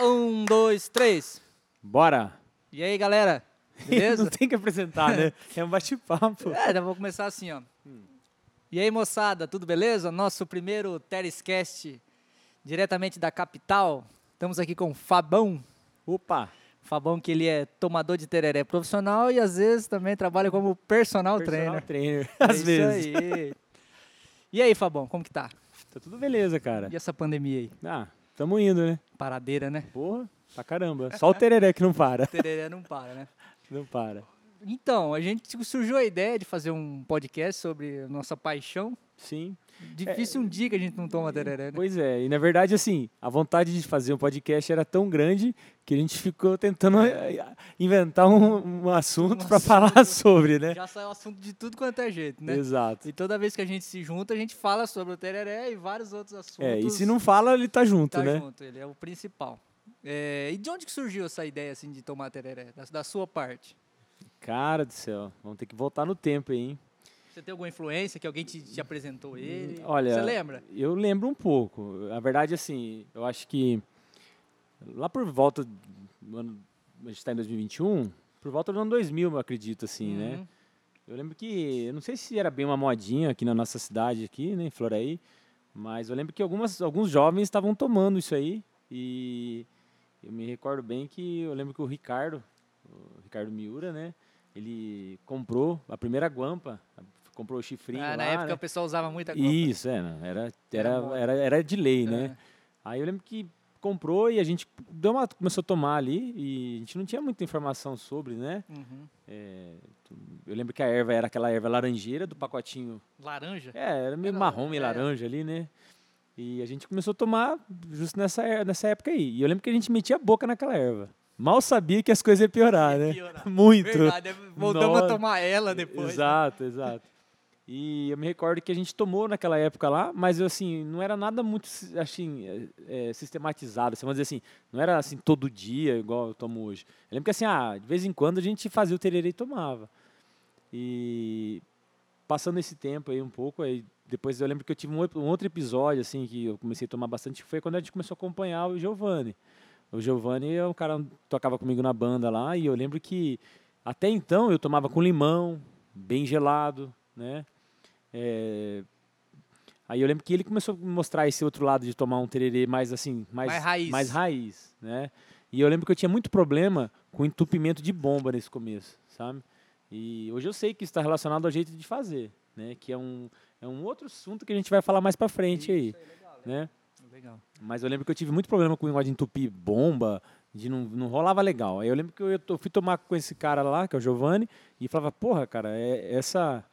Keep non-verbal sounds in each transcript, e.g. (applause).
Um, dois, três. Bora! E aí, galera? Beleza? (laughs) Não tem que apresentar, né? É um bate-papo. É, já vou começar assim, ó. E aí, moçada, tudo beleza? Nosso primeiro Terescast, diretamente da capital. Estamos aqui com o Fabão. Opa! Fabão que ele é tomador de tereré profissional e às vezes também trabalha como personal, Personal trainer. trainer. (laughs) É Às isso vezes. aí. E aí, Fabão, como que tá? Tá tudo beleza, cara. E essa pandemia aí? Ah, tamo indo, né? Paradeira, né? Porra, pra caramba. Só o tereré que não para. (laughs) Tereré não para, né? Não para. Então, a gente surgiu a ideia de fazer um podcast sobre nossa paixão. Sim. Difícil um dia que a gente não toma tereré, né? Pois é, e na verdade, assim, a vontade de fazer um podcast era tão grande que a gente ficou tentando eh, inventar um, um assunto Um pra falar sobre, né? Já saiu assunto de tudo quanto é jeito, né? Exato. E toda vez que a gente se junta, a gente fala sobre o tereré e vários outros assuntos. É, e se não fala, ele tá junto, tá né? junto, ele é o principal. É, e de onde que surgiu essa ideia assim de tomar tereré? Da, da sua parte? Cara do céu, vamos ter que voltar no tempo aí, hein? Você tem alguma influência que alguém te, te apresentou ele? olha, Você lembra? Eu lembro um pouco. A verdade, assim, eu acho que lá por volta do ano, a gente está em 2021, por volta do ano 2000, eu acredito, assim, né? Uhum. Eu lembro que, eu não sei se era bem uma modinha aqui na nossa cidade, aqui, né, em Floraí, mas eu lembro que algumas, alguns jovens estavam tomando isso aí e eu me recordo bem que eu lembro que o Ricardo, o Ricardo Miura, né, ele comprou a primeira guampa, comprou o chifrinho Ah, lá, na época né? o pessoal usava muita coisa. Isso, é, era, Era era, era, de lei, É. né? Aí eu lembro que comprou e a gente deu uma, começou a tomar ali e a gente não tinha muita informação sobre, né? Uhum. É, eu lembro que a erva era aquela erva laranjeira do pacotinho. Laranja? É, era meio Era- marrom, meio é. laranja ali, né? E a gente começou a tomar justo nessa, nessa época aí. E eu lembro que a gente metia a boca naquela erva. Mal sabia que as coisas iam piorar, Ia né? piorar. (laughs) Muito. Verdade, é, voltamos a tomar ela depois. né? Exato, exato. E eu me recordo que a gente tomou naquela época lá, mas assim, não era nada muito assim, é, é, sistematizado. Assim, vamos dizer assim, não era assim todo dia, igual eu tomo hoje. Eu lembro que assim, ah, de vez em quando a gente fazia o tererê e tomava. E passando esse tempo aí um pouco, aí depois eu lembro que eu tive um, outro- um outro episódio assim que eu comecei a tomar bastante, foi quando a gente começou a acompanhar o Giovanni. O Giovanni é um cara que tocava comigo na banda lá e eu lembro que até então eu tomava com limão, bem gelado, né? É, Aí eu lembro que ele começou a mostrar esse outro lado de tomar um tererê mais assim, mais, Mais raiz. mais raiz, né? E eu lembro que eu tinha muito problema com entupimento de bomba nesse começo, sabe? E hoje eu sei que está relacionado ao jeito de fazer, né? Que é um, é um outro assunto que a gente vai falar mais pra frente aí, aí, legal, né? legal. Mas eu lembro que eu tive muito problema com o negócio de entupir bomba, de não, não rolava legal. Aí eu lembro que eu, eu fui tomar com esse cara lá, que é o Giovanni, e falava, porra, cara, é, essa.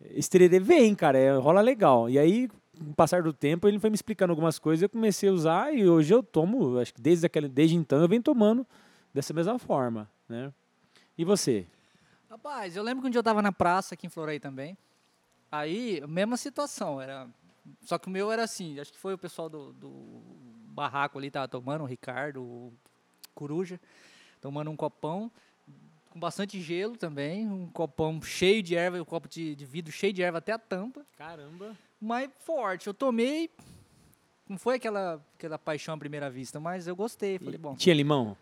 Esse vem, cara, é, rola legal. E aí, com o passar do tempo, ele foi me explicando algumas coisas, eu comecei a usar e hoje eu tomo, acho que desde, aquele, desde então eu venho tomando dessa mesma forma, né? E você? Rapaz, eu lembro que um dia eu tava na praça aqui em Floraí também. Aí, mesma situação, era. Só que o meu era assim, acho que foi o pessoal do, do barraco ali, tava tomando, o Ricardo, o Coruja, tomando um copão, com bastante gelo também, um copão cheio de erva, um copo de, de vidro cheio de erva até a tampa, Caramba. mas forte. Eu tomei. Não foi aquela, aquela paixão à primeira vista, mas eu gostei. Falei, bom. Tinha limão?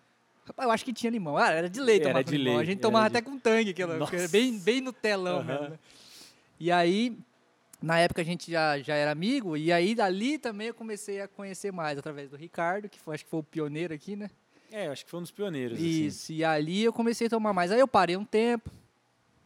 Rapaz, eu acho que tinha limão. Ah, era de leite Era de limão. A gente tomava de- até com tangue, aquela, bem, bem no telão Aham. mesmo, né? E aí, na época a gente já, já era amigo, e aí dali também eu comecei a conhecer mais, através do Ricardo, que foi, acho que foi o pioneiro aqui, né? É, acho que foi um dos pioneiros. assim. Isso, e ali eu comecei a tomar mais. Aí eu parei um tempo,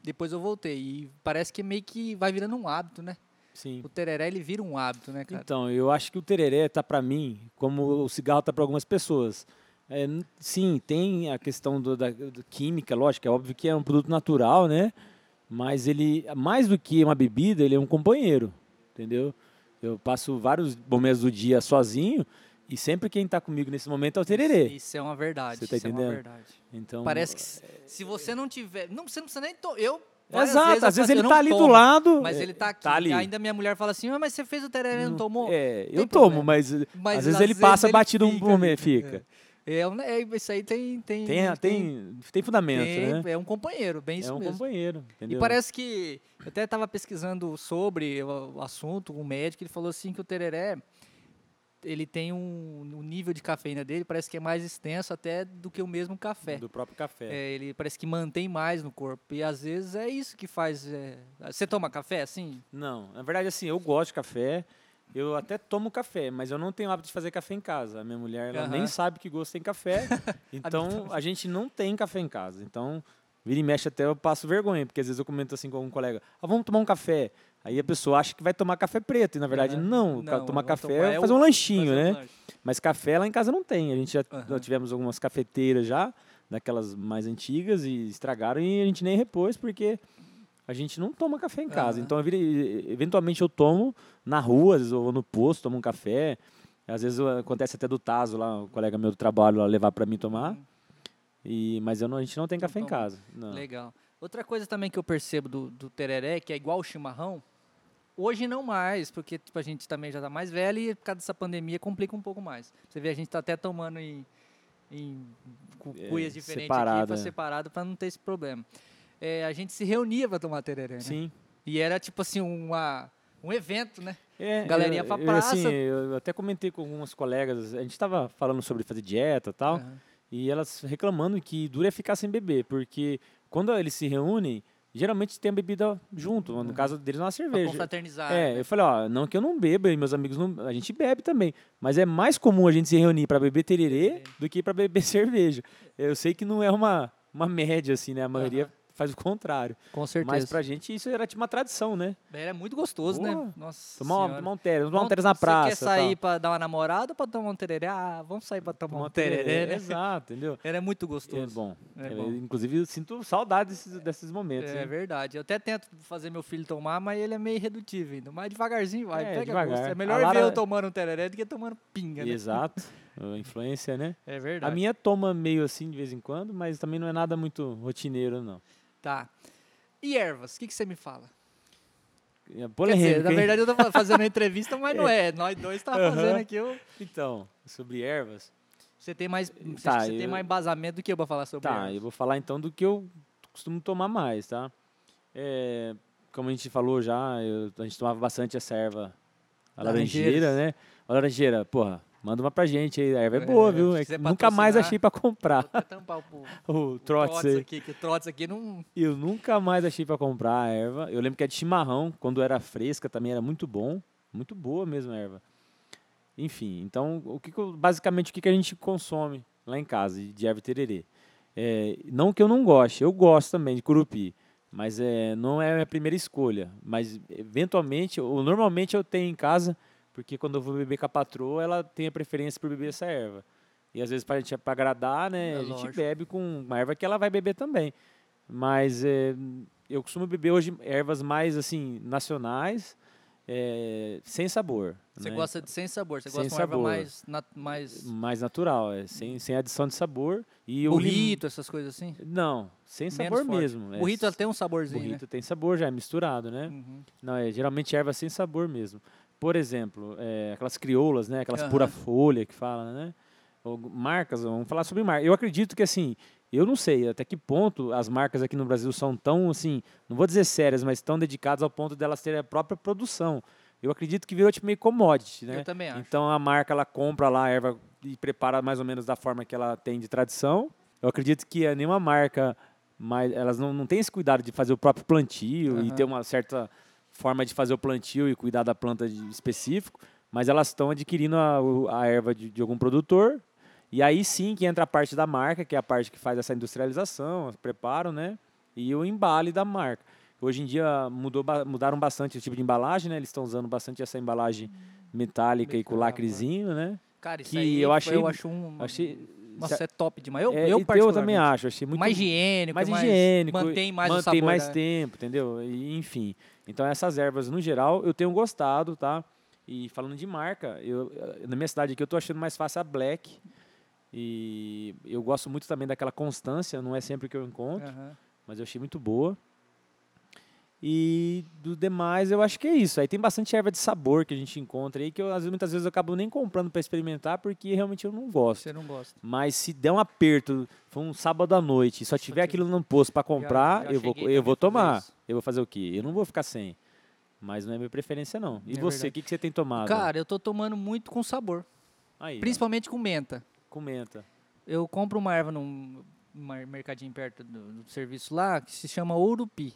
depois eu voltei. E parece que meio que vai virando um hábito, né? Sim. O tereré, ele vira um hábito, né, cara? Então, eu acho que o tereré tá para mim como o cigarro tá para algumas pessoas. É, sim, tem a questão do, da do química, lógico, é óbvio que é um produto natural, né? Mas ele, mais do que uma bebida, ele é um companheiro, entendeu? Eu passo vários momentos do dia sozinho e sempre quem tá comigo nesse momento é o tererê. Isso, isso é uma verdade. Você tá isso é uma entendendo? verdade. Então, Parece que se, se você não tiver. Não, você não precisa nem. To, eu. Exato, vezes às vezes ele eu não tá ali do tomo, lado. Mas é, ele tá aqui. Tá ali. Ainda minha mulher fala assim: ah, mas você fez o tereré e não tomou? É, eu tomo, mas, Mas às vezes ele passa batido um fica momento, ali. fica. É, um- é, isso aí tem. Tem, Tem, tem, tem fundamento, tem- né? É um companheiro, bem É isso um mesmo. companheiro, E entendeu? parece que. Eu até estava pesquisando sobre o, assunto um médico, ele falou assim que o tereré. Ele tem um, um nível de cafeína dele, parece que é mais extenso até do que o mesmo café. Do próprio café. É, ele parece que mantém mais no corpo. E às vezes é isso que faz. é, Você toma café assim? Não, na verdade, assim, eu gosto de café. Eu até tomo café, mas eu não tenho hábito de fazer café em casa. A minha mulher, ela Aham. nem sabe que gosto tem café. (laughs) Então, a gente não tem café em casa. Então, vira e mexe até eu passo vergonha, porque às vezes eu comento assim com algum colega, ah, vamos tomar um café. Aí a pessoa acha que vai tomar café preto, e na verdade não, Não, tomar vamos café é é fazer um lanchinho, Fazer um né? lanche. Mas café lá em casa não tem. A gente já, já tivemos algumas cafeteiras já, daquelas mais antigas, e estragaram e a gente nem repôs porque a gente não toma café em casa. Aham. Então, eventualmente eu tomo na rua, às vezes eu vou no posto, tomo um café. Às vezes acontece até do Taso lá, o colega meu do trabalho lá levar para mim tomar. E, mas não- a gente não tem café em toma. casa. Não. Legal. Outra coisa também que eu percebo do, do tereré, que é igual o chimarrão, hoje não mais, porque tipo, a gente também já está mais velho e por causa dessa pandemia complica um pouco mais. Você vê, a gente está até tomando em, em É, cuias diferentes separado, aqui, para é. separado, para não ter esse problema. É, a gente se reunia para tomar tereré, né? Sim. E era tipo assim, uma, um evento, né? É, Galerinha eu, pra eu, assim, praça. eu até comentei com algumas colegas, a gente estava falando sobre fazer dieta e tal. Aham. E elas reclamando que dura é ficar sem beber, porque quando eles se reúnem, geralmente tem a bebida junto. No caso deles, é uma Pra cerveja. confraternizar. É, né? eu falei, ó, não que eu não beba, e meus amigos não, a gente bebe também, mas é mais comum a gente se reunir para beber tererê do que para beber (laughs) cerveja. Eu sei que não é uma, uma média assim, né? A maioria Aham. Faz o contrário. Com certeza. Mas pra gente isso era tipo uma tradição, né? Era muito gostoso, né? Nossa Tomar, uma, Senhora. tomar um tererê, tomar um tererê na praça. Você quer sair tal. pra dar uma namorada ou pra tomar um tereré? Ah, vamos sair pra tomar, Tomar um tereré, né? Exato, entendeu? Era muito É gostoso. bom. É É, bom. Inclusive, eu sinto saudade desses, desses momentos. É hein? verdade. Eu até tento fazer meu filho tomar, mas ele é meio irredutível ainda. Mas devagarzinho vai, É, pega devagar. gosto. É A melhor Lara- ver eu tomando um tereré do que tomando pinga, né? Exato. (laughs) A influência, né? É A verdade. minha toma meio assim de vez em quando, mas também não é nada muito rotineiro, não. Tá. E ervas? O que, que você me fala? É Quer polêmico, dizer, na verdade eu tô fa- (laughs) fazendo a entrevista, mas não é. Nós dois tá Aham. fazendo aqui. Eu... Então, sobre ervas. Você tem mais, Tá, você tem eu- mais embasamento do que eu pra falar sobre Tá, ervas. eu vou falar então do que eu costumo tomar mais, tá? É, como a gente falou já, eu- a gente tomava bastante essa erva, a laranjeira, né? A laranjeira, porra, manda uma pra gente aí. A erva é É, boa, viu? É nunca mais achei pra comprar Vou tampar o, o (laughs) o trotes aqui, que trotes aqui não... Eu nunca mais achei pra comprar a erva. Eu lembro que a de chimarrão, quando era fresca, também era muito bom. Muito boa mesmo a erva. Enfim, então, o que basicamente o que, que a gente consome lá em casa de erva tererê? É, não que eu não goste, eu gosto também de curupi, mas é, não é a minha primeira escolha. Mas, eventualmente, ou normalmente eu tenho em casa, porque quando eu vou beber com a patroa, ela tem a preferência por beber essa erva. E às vezes, para gente pra agradar, né, É a gente lógico. bebe com uma erva que ela vai beber também. Mas é, eu costumo beber hoje ervas mais assim nacionais, é, sem sabor. Você né? gosta de sem sabor, você Sem gosta de uma erva sabor. mais, nat- mais mais natural, é, sem, sem adição de sabor e o lim- burrito, essas coisas assim? Não, sem Menos sabor forte. mesmo. é, Burrito tem um saborzinho, burrito tem sabor já é misturado, né? né? Uhum. Não, é geralmente erva sem sabor mesmo. Por exemplo, é, aquelas crioulas, né? Aquelas Aham. pura folha que fala, né? Ou marcas, vamos falar sobre marcas. Eu acredito que assim, eu não sei até que ponto as marcas aqui no Brasil são tão assim, não vou dizer sérias, mas tão dedicadas ao ponto delas terem a própria produção. Eu acredito que virou tipo meio commodity, né? Eu também acho. Então a marca ela compra lá a erva e prepara mais ou menos da forma que ela tem de tradição. Eu acredito que a nenhuma marca mais elas não, não têm esse cuidado de fazer o próprio plantio e Aham. ter uma certa forma de fazer o plantio e cuidar da planta de específico, mas elas estão adquirindo a, a erva de, de algum produtor. E aí sim que entra a parte da marca, que é a parte que faz essa industrialização, preparo, né? E o embale da marca. Hoje em dia mudou, mudaram bastante o tipo de embalagem, né? Eles estão usando bastante essa embalagem metálica e com lacrezinho, né? Cara, isso que aí eu achei- eu acho um... Achei, Nossa, é top demais. Eu, é, eu eu, também acho, achei muito mais higiênico, mais higiênico, mantém mais o mantém sabor. mais da- tempo, entendeu? E, enfim. Então essas ervas no geral eu tenho gostado, tá? E falando de marca, eu na minha cidade aqui eu tô achando mais fácil a Black. E eu gosto muito também daquela constância, não é sempre que eu encontro, Aham. mas eu achei muito boa. E do demais, eu acho que é isso. Aí tem bastante erva de sabor que a gente encontra aí, que eu, às vezes, muitas vezes eu acabo nem comprando para experimentar, porque realmente eu não gosto. Você não gosta. Mas se der um aperto, for um sábado à noite, e só tiver aquilo no posto para comprar, já eu vou, eu vou tomar. Eu vou fazer o quê? Eu não vou ficar sem. Mas não é minha preferência, não. E É você, o que, que você tem tomado? Cara, eu tô tomando muito com sabor. Aí, ó, Principalmente com menta. comenta. Eu compro uma erva num mercadinho perto do, do serviço lá que se chama Ourupi.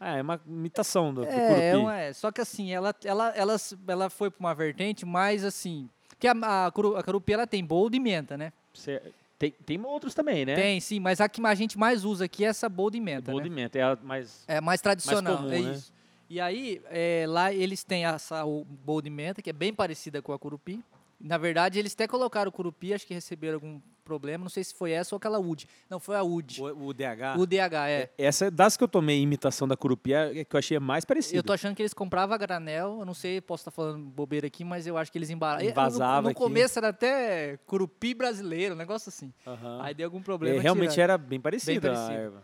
Ah, é uma imitação do, do É, curupi. é, uma- é. Só que assim, ela, ela, ela, ela foi pra uma vertente mais assim. Que a, a, a Curupi ela tem boldo e menta, né? Cê- tem, tem outros também, né? Tem, sim, mas a que a gente mais usa aqui é essa boldo e menta. Bolo né? de menta, é a mais... É mais tradicional, comum, é né? isso. E aí, é, lá eles têm essa o bowl de menta, que é bem parecida com a curupi. Na verdade, eles até colocaram o curupi, acho que receberam algum problema, não sei se foi essa ou aquela UD. Não, foi a UD. O, o DH. O DH, é. Essa das que eu tomei imitação da curupi é que eu achei mais parecida. Eu tô achando que eles compravam a granel, eu não sei, posso estar falando bobeira aqui, mas eu acho que eles embalavam. Embasava No, no começo era até curupi brasileiro, um negócio assim. Aham. Aí deu algum É, problema. realmente tiraram. era bem parecida a parecido. erva.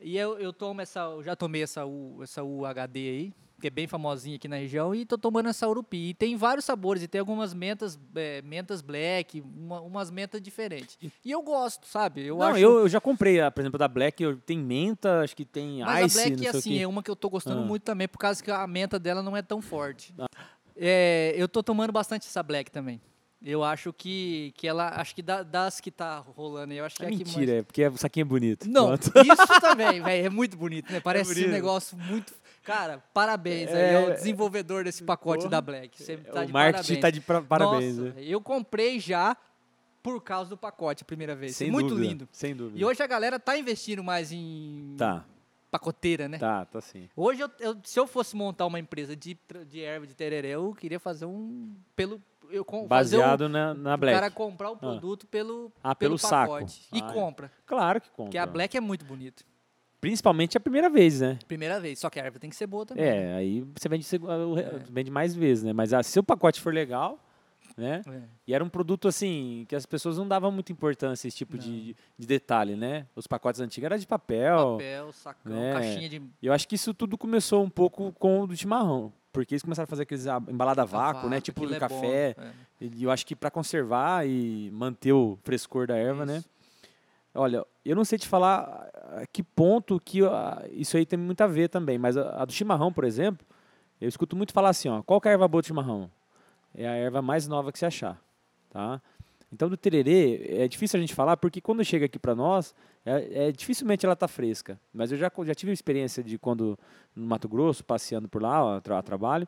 E eu, eu tomo essa, eu já tomei essa, U, essa UHD aí, que é bem famosinha aqui na região, e tô tomando essa Urupi. E tem vários sabores, e tem algumas mentas, é, mentas black, uma- umas mentas diferentes. E eu gosto, sabe? Eu não, acho. eu, eu já comprei, a, por exemplo, da Black, eu, tem menta, acho que tem mas ice, a black, o assim, é uma que eu tô gostando Ah. muito também, por causa que a menta dela não é tão forte. É, eu tô tomando bastante essa black também. Eu acho que, que ela, acho que da- das que tá rolando eu acho que É é, a que mais... mentira, é porque o saquinho é bonito. Não, Pronto. isso também, velho, é muito bonito, né? Parece um bonito. negócio muito. Cara, parabéns aí É, ao desenvolvedor desse pacote porra. da Black. Você tá o de marketing parabéns. tá de pra- parabéns. Nossa, né? eu comprei já por causa do pacote a primeira vez. Sem muito dúvida, lindo. Sem dúvida. E hoje a galera tá investindo mais em Tá, pacoteira, né? tá, tá sim. Hoje, eu, eu- se eu fosse montar uma empresa de, de erva de tereré, eu queria fazer um. pelo eu Baseado na, na o, Black. o cara comprar o produto pelo, Ah, pelo saco. pacote. E Ah, é. compra. Claro que compra. Porque a Black é muito bonita. Principalmente a primeira vez, né? Primeira vez. Só que a erva tem que ser boa também. né? É, aí você vende, re- É. vende mais vezes, né? Mas ah, se o pacote for legal, né? É. E era um produto assim que as pessoas não davam muita importância esse tipo de, de detalhe, né? Os pacotes antigos eram de papel. Papel, sacão, né? caixinha de eu acho que isso tudo começou um pouco com o do chimarrão. Porque eles começaram a fazer aqueles ah, embalada a vácuo, né? Tipo no é café. é. E eu acho que para conservar e manter o frescor da erva, né? Olha, eu não sei te falar a que ponto que ah, isso aí tem muito a ver também, mas a, a do chimarrão, por exemplo, eu escuto muito falar assim, ó, qual é a erva boa do chimarrão? É a erva mais nova que se achar, tá? Então do tererê é difícil a gente falar porque quando chega aqui para nós, é, é, dificilmente ela tá fresca. Mas eu já, já tive experiência de quando no Mato Grosso, passeando por lá, ó, a trabalho,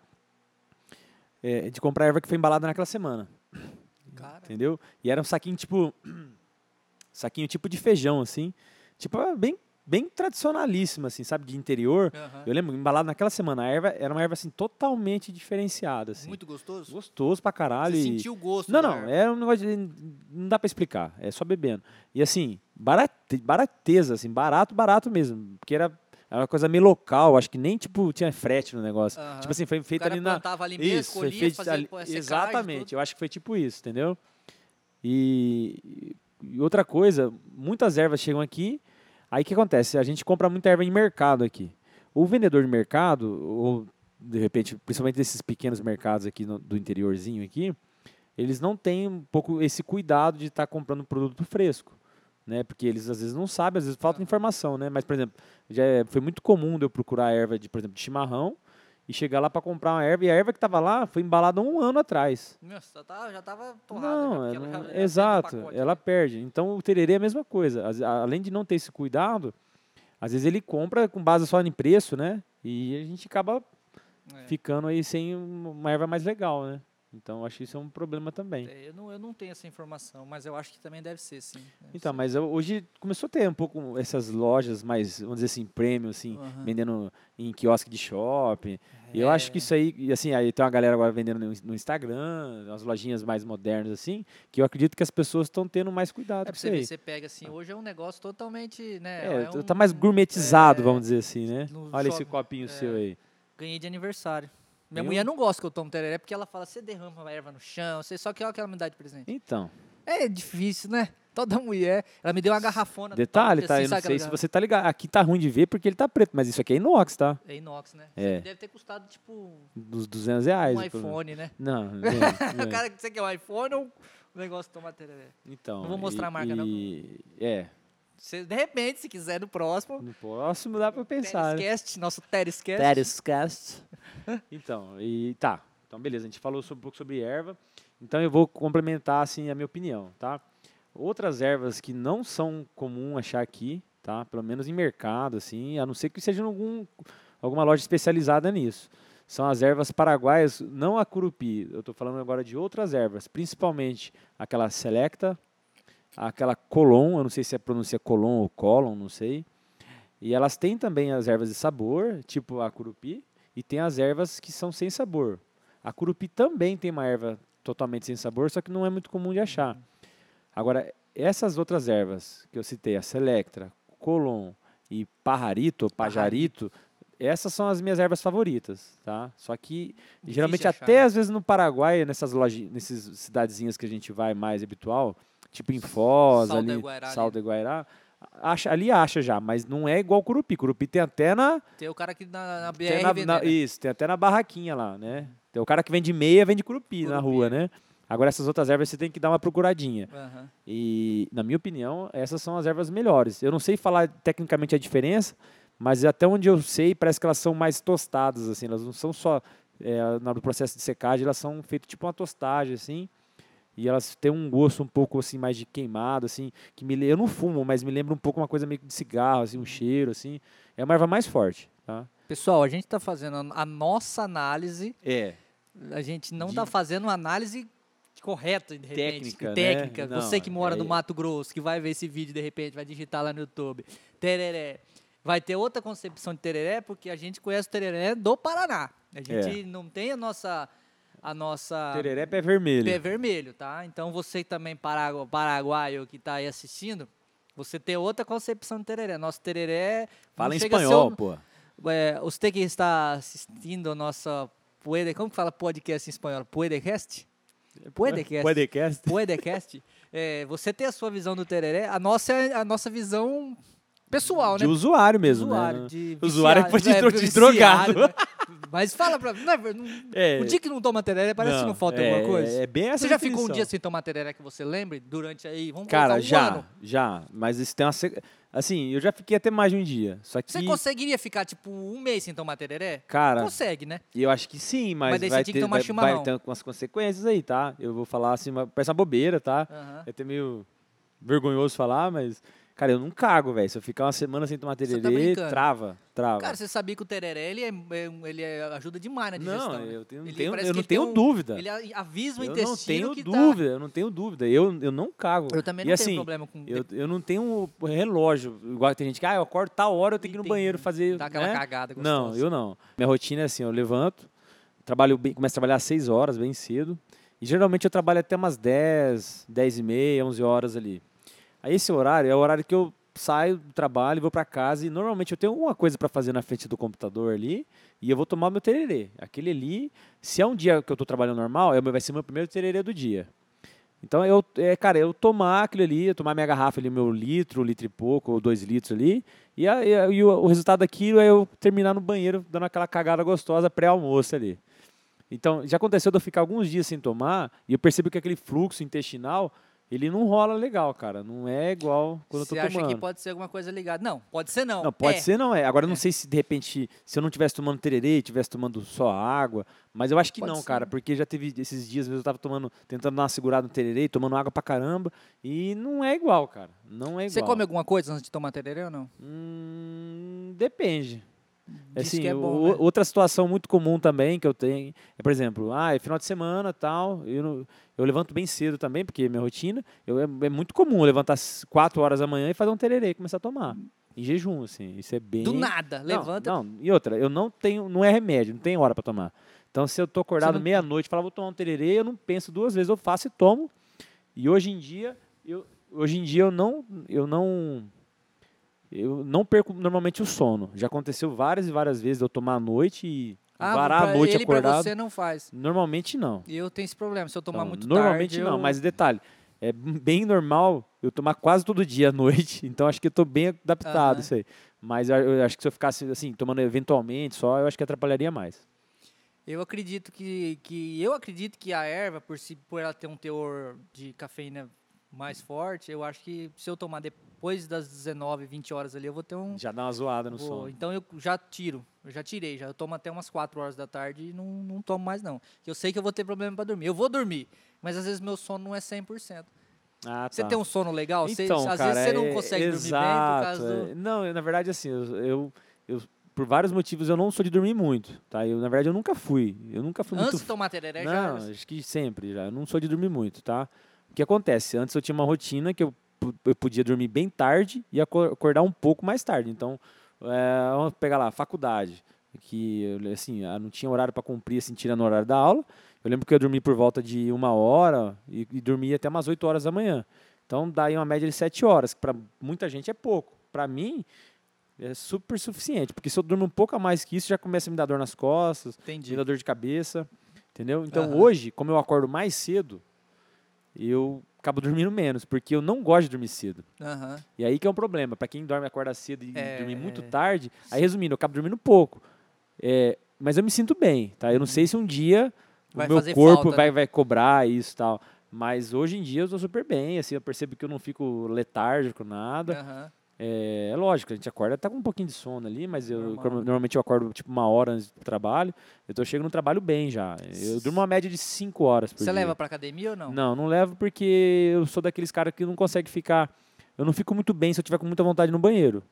é, de comprar erva que foi embalada naquela semana. Cara, Entendeu? E era um saquinho tipo. (clears throat) saquinho tipo de feijão, assim. Tipo, ah, bem, bem tradicionalíssimo, assim, sabe? De interior. aham. Eu lembro, embalado naquela semana, a erva era uma erva assim, totalmente diferenciada. Assim. muito gostoso. gostoso pra caralho. Você e- sentiu o gosto Não, não, é um negócio de. Não dá pra explicar, é só bebendo. E assim, barate, barateza, assim, barato, barato mesmo. Porque era, era uma coisa meio local, acho que nem tipo tinha frete no negócio. Aham. Tipo assim, foi feito ali na. ali mesmo, Isso, foi colhia, feito fazia ali- secagem, Exatamente, eu acho que foi tipo isso, entendeu? E, e outra coisa, muitas ervas chegam aqui, aí o que acontece? A gente compra muita erva em mercado aqui. O vendedor de mercado, ou de repente, principalmente desses pequenos mercados aqui no- do interiorzinho aqui, eles não têm um pouco esse cuidado de estar comprando produto fresco. Né, porque eles às vezes não sabem, às vezes falta informação, né? Mas, por exemplo, já é- foi muito comum eu procurar erva de, por exemplo, de chimarrão e chegar lá para comprar uma erva e a erva que estava lá foi embalada um ano atrás. Nossa, já tava, já tava torrada. Não, já, ela é exato, pacote, ela né? perde. Então o tererê é a mesma coisa. Além de não ter esse cuidado, às vezes ele compra com base só em preço, né? E a gente acaba É. ficando aí sem um- uma erva mais legal, né? Então acho que isso é um problema também. É, eu, não, eu não tenho essa informação, mas eu acho que também deve ser, sim. Deve Então, ser. mas eu- hoje começou a ter um pouco essas lojas mais, vamos dizer assim, premium, assim, Aham. vendendo em quiosque de shopping. E eu acho que É. isso aí, e assim, aí tem uma galera agora vendendo no, no Instagram, as lojinhas mais modernas, assim, que eu acredito que as pessoas estão tendo mais cuidado É com pra isso você ver, aí. você pega assim, hoje é um negócio totalmente, né? É, um- tá mais gourmetizado, é, vamos dizer assim, né? Olha esse shopping, copinho é. seu aí. Ganhei de aniversário. Minha Ganhou? mulher não gosta que eu tomo tereré porque ela fala, você derrama a erva no chão, você só que olha que ela me dá de presente. Então, É difícil, né? Toda mulher. Ela me deu uma garrafona. detalhe, top, tá? assim, Eu não sei se você tá ligado. Aqui tá ruim de ver porque ele tá preto, mas isso aqui é inox, tá? É inox, né? É. Deve ter custado, tipo, Dos 200 reais. um iPhone, né? Não, (laughs) não, O não. cara que você quer um iPhone ou um negócio de tomar tereré? Então, Não vou mostrar a marca, não, e, É. Se, de repente, se quiser no próximo. No próximo dá pra pensar. né? Terescast, nosso Terescast. Terescast. (laughs) então, e tá. Então, beleza, a gente falou sobre- um pouco sobre erva. Então, eu vou complementar, assim, a minha opinião, tá? Outras ervas que não são comum achar aqui, tá? Pelo menos em mercado, assim, a não ser que seja em algum, alguma loja especializada nisso. São as ervas paraguaias, não a curupi. Eu estou falando agora de outras ervas, principalmente aquela selecta, aquela colon, eu não sei se é pronuncia colon ou colon, não sei. E elas têm também as ervas de sabor, tipo a curupi, e tem as ervas que são sem sabor. A curupi também tem uma erva totalmente sem sabor, só que não é muito comum de achar. Agora, essas outras ervas que eu citei, a selectra, colon e parrarito, pajarito, essas são as minhas ervas favoritas, tá? Só que Difícil geralmente achar, até né? às vezes no Paraguai, nessas lojas, nessas cidadezinhas que a gente vai mais habitual, tipo em Foz, Sal ali, Iguairá Sal ali. do Iguairá, acha, ali acha já, mas não é igual curupi. Curupi tem até na, Tem o cara aqui na, na BR tem na- na- né? isso, tem até na barraquinha lá, né? Tem o cara que vende meia, vende curupi, na Curupi, rua, é. né? Agora essas outras ervas você tem que dar uma procuradinha. Aham. E, na minha opinião, essas são as ervas melhores. Eu não sei falar tecnicamente a diferença, mas até onde eu sei, parece que elas são mais tostadas, assim. Elas não são só, é, no processo de secagem, elas são feitas tipo uma tostagem, assim. E elas têm um gosto um pouco, assim, mais de queimado, assim. Que me, eu não fumo, mas me lembra um pouco uma coisa meio de cigarro, assim, um cheiro, assim. É uma erva mais forte, tá? Pessoal, a gente está fazendo a nossa análise. É. A gente não De- está fazendo uma análise correta, de repente. Técnica, né? Técnica. Não, Você que mora é- no Mato Grosso, que vai ver esse vídeo, de repente, vai digitar lá no YouTube. Tereré. Vai ter outra concepção de tereré, porque a gente conhece o tereré do Paraná. A gente não tem a nossa... A nossa Tereré pé vermelho. pé vermelho, tá? Então você também paragu- paraguaio que está aí assistindo, você tem outra concepção de tereré. Nosso tereré Fala em espanhol, um- pô. é, você que está assistindo a nossa puede, como que fala podcast em espanhol? Puedecast? Puedecast. Podcast. Puedecast. É, você tem a sua visão do tereré, a nossa é a nossa visão pessoal, De né? usuário mesmo, usuário, né? de Usuário é viciado, depois de, é, de drogado. né? Mas fala pra mim, não é- não- É. o dia que não toma tereré parece que não falta é, alguma coisa. É bem essa você já ficou um dia sem tomar tereré que você lembre durante aí, vamos Cara, um já, ano? já. Mas isso tem uma. Assim, eu já fiquei até mais de um dia. Só que. Você conseguiria ficar tipo um mês sem tomar tereré? Cara, Consegue, né? eu acho que sim, mas, Mas daí você vai, tinha que ter, tomar vai, chimarrão. vai ter umas consequências aí, tá? Eu vou falar assim, parece uma bobeira, tá? É até meio vergonhoso falar, mas. Cara, eu não cago, velho. Se eu ficar uma semana sem tomar tá tererê, brincando. trava, trava. Cara, você sabia que o tereré ele, é, é um- ele é- ajuda demais na digestão. não, né? eu, tenho, não Ele eu não tenho um- dúvida. Ele avisa o Eu intestino não tenho que dúvida, eu não tenho dúvida. Eu, eu não cago. Tá... Eu também e não assim, tenho problema com Eu, eu não tenho relógio. Igual tem gente que, ah, eu acordo tal hora, eu tenho que ir no Entendi. banheiro fazer. dar aquela né? cagada gostosa. Não, eu não. Minha rotina é assim, eu levanto, trabalho bem, começo a trabalhar às 6 horas, bem cedo. E geralmente eu trabalho até umas 10, 10 e meia, 11 horas ali. Aí esse horário é o horário que eu saio do trabalho, vou para casa e normalmente eu tenho alguma coisa para fazer na frente do computador ali e eu vou tomar meu tererê. Aquele ali, se é um dia que eu estou trabalhando normal, é, vai ser meu primeiro tererê do dia. Então, eu, é, cara, eu tomar aquilo ali, eu tomar minha garrafa ali, meu litro, litro e pouco, ou dois litros ali, e, a- e a- e o, o resultado daquilo é eu terminar no banheiro dando aquela cagada gostosa pré-almoço ali. Então, já aconteceu de eu ficar alguns dias sem tomar, e eu percebo que aquele fluxo intestinal, ele não rola legal, cara. Não é igual quando eu tô Você acha tomando. que pode ser alguma coisa ligada? Não, pode ser não. Não, pode É. ser, não é. Agora, eu não É. sei se de repente, se eu não tivesse tomando tererê, tivesse tomando só água, mas eu acho que Pode não, ser. cara, porque já teve esses dias eu tava tomando, tentando dar uma segurada no tererê, tomando água pra caramba, e não é igual, cara. Não é igual. Você come alguma coisa antes de tomar tererê ou não? Hum, depende. Diz Assim, que é o- bom, né? outra situação muito comum também que eu tenho é, por exemplo, ah, é final de semana tal, eu, não- eu levanto bem cedo também, porque é minha rotina, eu, é, é muito comum levantar às 4 horas da manhã e fazer um tererê e começar a tomar. Em jejum, assim. Isso é bem. Do nada, Não, levanta. Não, e outra, eu não tenho, não é remédio, não tem hora pra tomar. Então, se eu tô acordado não- meia-noite e falar, vou tomar um tererê, eu não penso duas vezes, eu faço e tomo. E hoje em dia, eu, hoje em dia eu não, eu não, eu não perco normalmente o sono. Já aconteceu várias e várias vezes eu tomar à noite e varar pra a noite ele acordado. você não faz. Normalmente não. E eu tenho esse problema, se eu tomar Não, muito normalmente tarde, não, eu- mas detalhe, é bem normal eu tomar quase todo dia à noite, (laughs) então acho que eu tô bem adaptado Aham. isso aí. Mas eu, eu acho que se eu ficasse assim, tomando eventualmente só, eu acho que atrapalharia mais. Eu acredito que, que eu acredito que a erva por si por ela ter um teor de cafeína mais forte, eu acho que se eu tomar depois das 19, 20 horas ali, eu vou ter um. Já dá uma zoada no vou- sono. Então eu já tiro. Eu já tirei. Já eu tomo até umas 4 horas da tarde e não, não tomo mais, não. Eu sei que eu vou ter problema para dormir. Eu vou dormir, mas às vezes meu sono não é 100%. Ah, Você tá. tem um sono legal? Você- Então, às cara, vezes você não é- consegue dormir bem por exato, causa do. é. Não, eu, na verdade, assim, eu, eu, eu- por vários motivos, eu não sou de dormir muito, tá? Eu, na verdade, eu nunca fui. Eu nunca fui Antes muito... de tomar tereré, não, já. acho que sempre já. Eu não sou de dormir muito, tá? O que acontece? Antes eu tinha uma rotina que eu, eu podia dormir bem tarde e aco- acordar um pouco mais tarde. Então, é, vamos pegar lá, faculdade, que assim, ah, não tinha horário para cumprir, assim, tirando o horário da aula. Eu lembro que eu dormi por volta de uma hora e, e dormia até umas 8 horas da manhã. Então, daí uma média de 7 horas, que para muita gente é pouco. Para mim, é super suficiente, porque se eu durmo um pouco a mais que isso, já começa a me dar dor nas costas, Entendi. me dá dor de cabeça, entendeu? Então Aham. hoje, como eu acordo mais cedo, eu acabo dormindo menos, porque eu não gosto de dormir cedo. Aham. E aí que é um problema, para quem dorme acorda cedo e É, dormir muito tarde, aí resumindo, eu acabo dormindo pouco. É, mas eu me sinto bem, tá? Eu não sei se um dia Vai o meu corpo falta, vai, né? vai cobrar isso e tal. Mas hoje em dia eu tô super bem, assim, eu percebo que eu não fico letárgico, nada. Aham. É, é lógico, a gente acorda, tá com um pouquinho de sono ali, mas eu Normal. normalmente eu acordo tipo uma hora antes do trabalho. Eu tô chegando no trabalho bem já. Eu durmo uma média de 5 horas por Você dia. leva pra academia ou não? Não, não levo porque eu sou daqueles caras que não consegue ficar. Eu não fico muito bem se eu tiver com muita vontade no banheiro.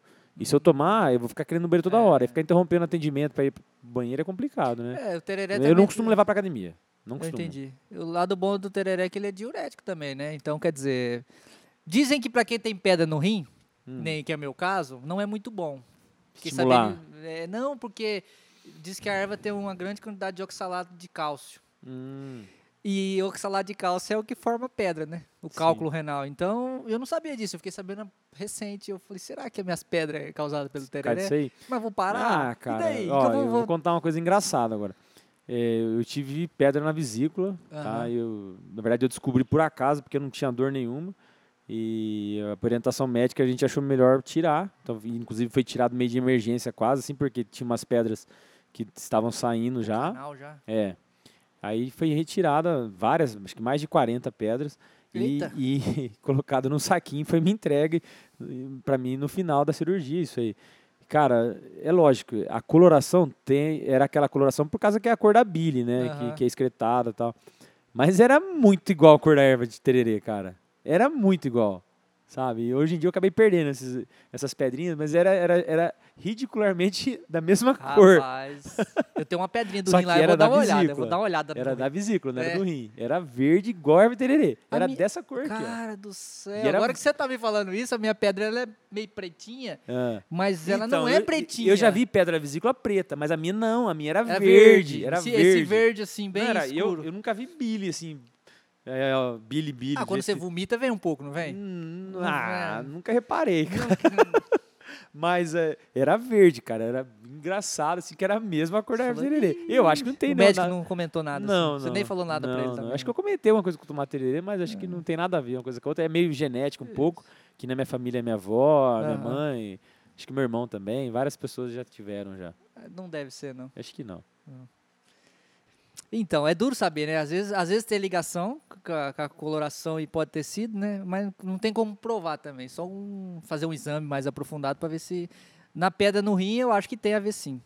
E se eu tomar, eu vou ficar querendo no banheiro toda É. hora. E ficar interrompendo o atendimento para ir pro banheiro é complicado, né? É, o tereré eu não costumo levar pra academia. Não Eu costumo. entendi. O lado bom do tereré é que ele é diurético também, né? Então, quer dizer, dizem que pra quem tem pedra no rim, Hum. nem que é meu caso, não é muito bom. Fiquei sabendo- é, não, porque diz que a erva tem uma grande quantidade de oxalato de cálcio. Hum, E oxalato de cálcio é o que forma pedra, né? O Sim. cálculo renal. Então, eu não sabia disso. Eu fiquei sabendo recente. Eu falei, será que as minhas pedras é causada pelo tereré? aí. Mas vou parar? Ah, cara. Ó, Que eu eu vou- vou, vou- contar uma coisa engraçada agora. É, eu tive pedra na vesícula, tá? Aham. Eu, na verdade, eu descobri por acaso, porque eu não tinha dor nenhuma. E a orientação médica a gente achou melhor tirar. Então, inclusive foi tirado meio de emergência quase, assim, porque tinha umas pedras que estavam saindo já. Canal já. É. Aí foi retirada várias, acho que mais de 40 pedras. E, Eita. e (laughs) colocado num saquinho, foi me entregue para mim no final da cirurgia, isso aí. Cara, é lógico, a coloração tem, era aquela coloração por causa que é a cor da bile, né? Aham. Que, que é excretada e tal. Mas era muito igual a cor da erva de tererê, cara. Era muito igual, sabe? E hoje em dia eu acabei perdendo esses- essas pedrinhas, mas era, era, era ridicularmente (laughs) da mesma cor. Rapaz, eu tenho uma pedrinha do rim lá, eu vou dar da uma olhada. Eu vesícula. vou dar uma olhada. Era da rim. vesícula, não É. era do rim. Era verde igual a erva tererê. Era dessa cor aqui. Cara do céu. E era- Agora que você tá me falando isso, a minha pedra ela é meio pretinha, Ah. mas ela não Então, é eu- pretinha. Eu já vi pedra vesícula preta, mas a minha não, a minha era, Era verde. Era esse, verde. esse verde assim, bem Não era- eu, escuro. eu nunca vi bile assim. É, ó, bile, bile. ah, do quando você vomita, vem um pouco, não vem? Hum, Não ah, vem. nunca reparei. (laughs) Mas é, era verde, cara. Era engraçado, assim, que era a mesma cor da Falou, tererê. Eu acho que não tem o não, médico na- não comentou nada. Não, assim. não. Você nem falou nada pra ele não, também. Acho que eu comentei uma coisa com o tomate tererê, mas acho que não tem nada a ver uma coisa com a outra. É meio genético um pouco, que na minha família é minha avó, minha Aham. mãe, acho que meu irmão também, várias pessoas já tiveram já. Não deve ser, não. Acho que não. Então, é duro saber, né? Às vezes, às vezes tem ligação com a, com a coloração e pode ter sido, né? Mas não tem como provar também. Só um- fazer um exame mais aprofundado para ver se na pedra no rim eu acho que tem a ver sim.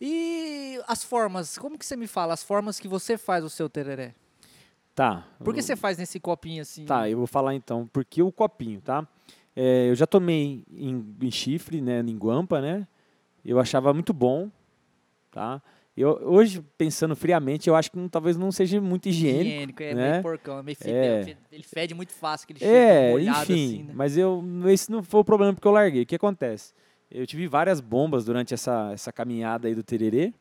E as formas, como que você me fala as formas que você faz o seu tereré? Tá. Por que eu- você faz nesse copinho assim? Tá, eu vou falar então, porque o copinho, tá? É, eu já tomei em, em chifre, né, em guampa, né? Eu achava muito bom, tá? Eu, hoje, pensando friamente, eu acho que não- talvez não seja muito higiênico. higiênico, é né? meio porcão, é meio É. fe- ele fede muito fácil, aquele cheiro É, molhado enfim, assim, né? mas eu, esse não foi o problema porque eu larguei. O que acontece? Eu tive várias bombas durante essa, essa caminhada aí do tererê.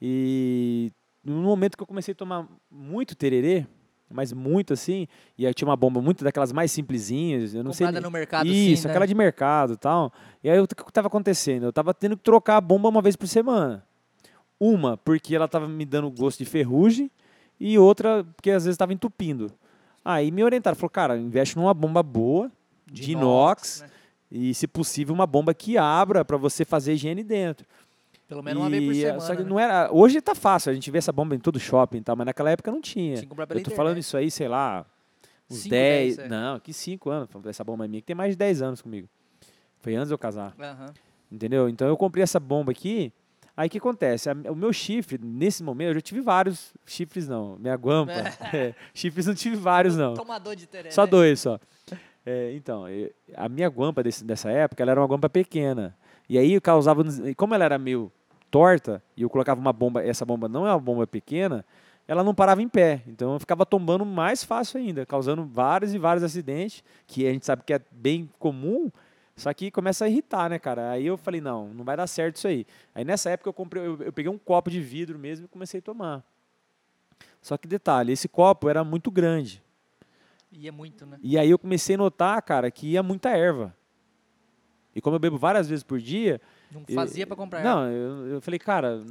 E no momento que eu comecei a tomar muito tererê, mas muito assim, e aí tinha uma bomba muito daquelas mais simplesinhas, eu não sei Comprada nem- no mercado Isso, assim, né? aquela de mercado e tal. E aí o que estava acontecendo? Eu estava tendo que trocar a bomba uma vez por semana. Uma, porque ela estava me dando gosto de ferrugem, e outra, porque às vezes estava entupindo. Aí me orientaram, falou, cara, investe numa bomba boa, de, inox, né? e se possível uma bomba que abra para você fazer higiene dentro. Pelo menos uma vez por E, semana. Só que né? não era. Hoje tá fácil, a gente vê essa bomba em todo shopping, e tal, mas naquela época não tinha. Eu tô falando isso aí, sei lá, uns Cinco, 10. dez, é. Não, que 5 anos. Essa bomba é minha, que tem mais de 10 anos comigo. Foi antes de eu casar. Entendeu? Então eu comprei essa bomba aqui. Aí o que acontece? O meu chifre, nesse momento, eu já tive vários chifres, não. Minha guampa. (laughs) é, chifres não tive vários, não. Tomador de tereré. Só dois só. É, então, eu- a minha guampa desse- dessa época, ela era uma guampa pequena. E aí eu causava, como ela era meio torta, e eu colocava uma bomba, essa bomba não é uma bomba pequena, ela não parava em pé. Então eu ficava tombando mais fácil ainda, causando vários e vários acidentes, que a gente sabe que é bem comum, só que começa a irritar, né, cara? Aí eu falei, não, não vai dar certo isso aí. Aí nessa época eu comprei, eu, eu peguei um copo de vidro mesmo e comecei a tomar. Só que detalhe, esse copo era muito grande. E é muito, né? E aí eu comecei a notar, cara, que ia muita erva. E como eu bebo várias vezes por dia, Não fazia pra comprar não, eu, eu falei, cara,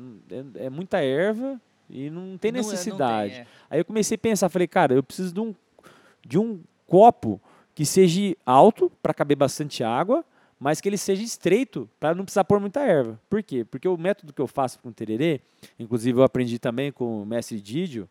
é, é muita erva e não tem Não é- não necessidade. tem, é. Aí eu comecei a pensar, falei, cara, eu preciso de um, de um copo que seja alto para caber bastante água, mas que ele seja estreito para não precisar pôr muita erva. Por quê? Porque o método que eu faço com tererê, inclusive eu aprendi também com o mestre Didio,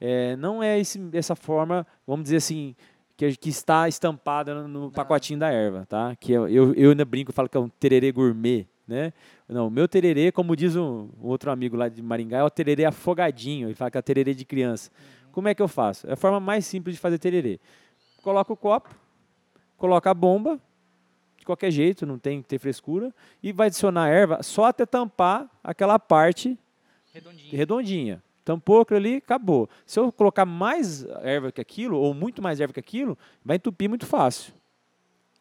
é, não é esse, essa forma, vamos dizer assim, que, que está estampada no- no pacotinho da erva, tá? Que eu, eu, eu ainda brinco, falo que é um tererê gourmet, né? Não, o meu tererê, como diz um, um outro amigo lá de Maringá, é o tererê afogadinho. Ele fala que é o tererê de criança. Como é que eu faço? É a forma mais simples de fazer tererê. Coloca o copo, coloca a bomba, de qualquer jeito, não tem que ter frescura, e vai adicionar a erva só até tampar aquela parte Redondinho. redondinha. Tampou aquilo ali, acabou. Se eu colocar mais erva que aquilo, ou muito mais erva que aquilo, vai entupir muito fácil.